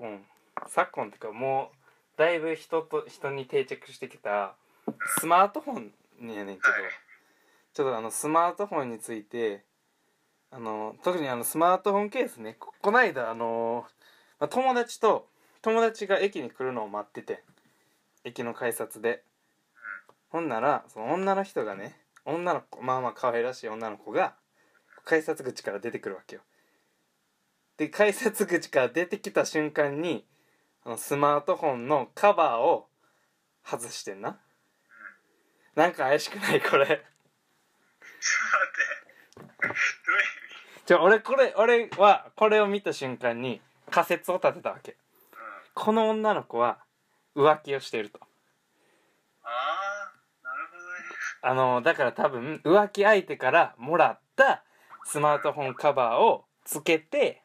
今昨今っていうかもうだいぶ人と人に定着してきたスマートフォンにやねんけど、はい。ちょっとあのスマートフォンについてあの特にあのスマートフォンケースねここないだあの、まあ、友達と友達が駅に来るのを待ってて駅の改札で。ほんならその女の人がね女の子まあまあ可愛らしい女の子が改札口から出てくるわけよで改札口から出てきた瞬間にあのスマートフォンのカバーを外してんな。なんか怪しくないこれ。ちょっと待って。どういう意味？じゃあ俺これ俺はこれを見た瞬間に仮説を立てたわけ。うんこの女の子は浮気をしていると。ああなるほどね。あのだから多分浮気相手からもらったスマートフォンカバーをつけて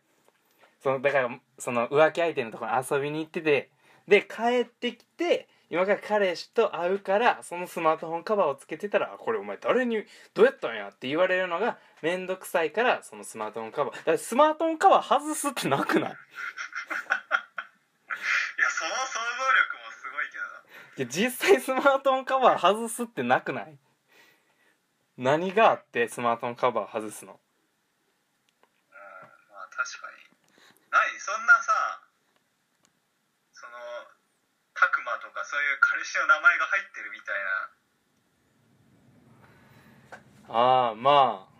そのだからその浮気相手のところに遊びに行っててで帰ってきて今から彼氏と会うからそのスマートフォンカバーをつけてたらあこれお前誰にどうやったんやって言われるのが面倒くさいからそのスマートフォンカバー。だからスマートフォンカバー外すってなくない？いやその想像力もすごいけどな。実際スマートフォンカバー外すってなくない？何があってスマートフォンカバー外すの？うんまあ確かに何そんなさそのタクマとかそういう彼氏の名前が入ってるみたいな。ああまあ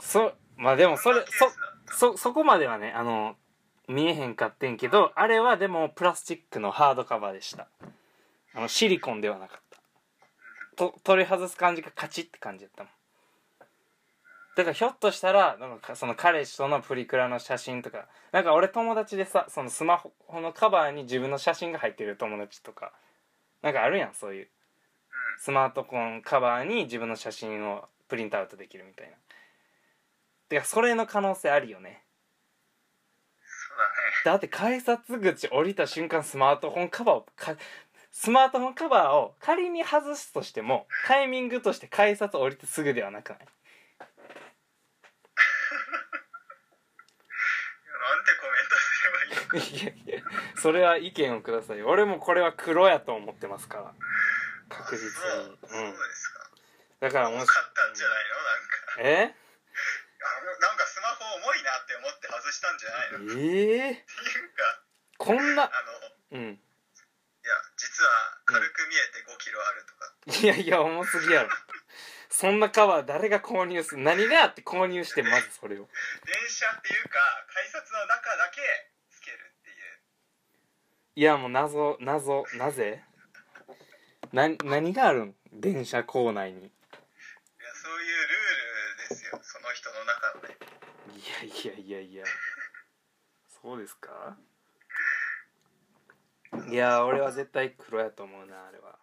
そまあでもそれそそそこまではねあの見えへんかってんけどあれはでもプラスチックのハードカバーでした。あのシリコンではなかった。と取り外す感じがカチッって感じやったもんだからひょっとしたらなんかその彼氏とのプリクラの写真とかなんか俺友達でさそのスマホのカバーに自分の写真が入ってる友達とかなんかあるやんそういう。スマートフォンカバーに自分の写真をプリントアウトできるみたいな。てかそれの可能性あるよね。だって改札口降りた瞬間スマートフォンカバーをかスマートフォンカバーを仮に外すとしてもタイミングとして改札降りてすぐではなくないいやなんてコメントすればいいのかいやいや それは意見をください。俺もこれは黒やと思ってますから。確実に。そううん。ですかだからもし重かったんじゃないの？なんか。え？なんかスマホ重いなって思って外したんじゃないの？ってええいうか。こんなあのうん。いや実は軽く見えて5キロあるとか、いやいや重すぎやろ。そんなカバー誰が購入する何があって購入してまずそれを。電車っていうか改札の中だけいやもう謎謎なぜ？な何があるん？電車構内に。いやそういうルールですよ。その人の中のね。いやいやいやいや。そうですか？いや俺は絶対黒やと思うなあれは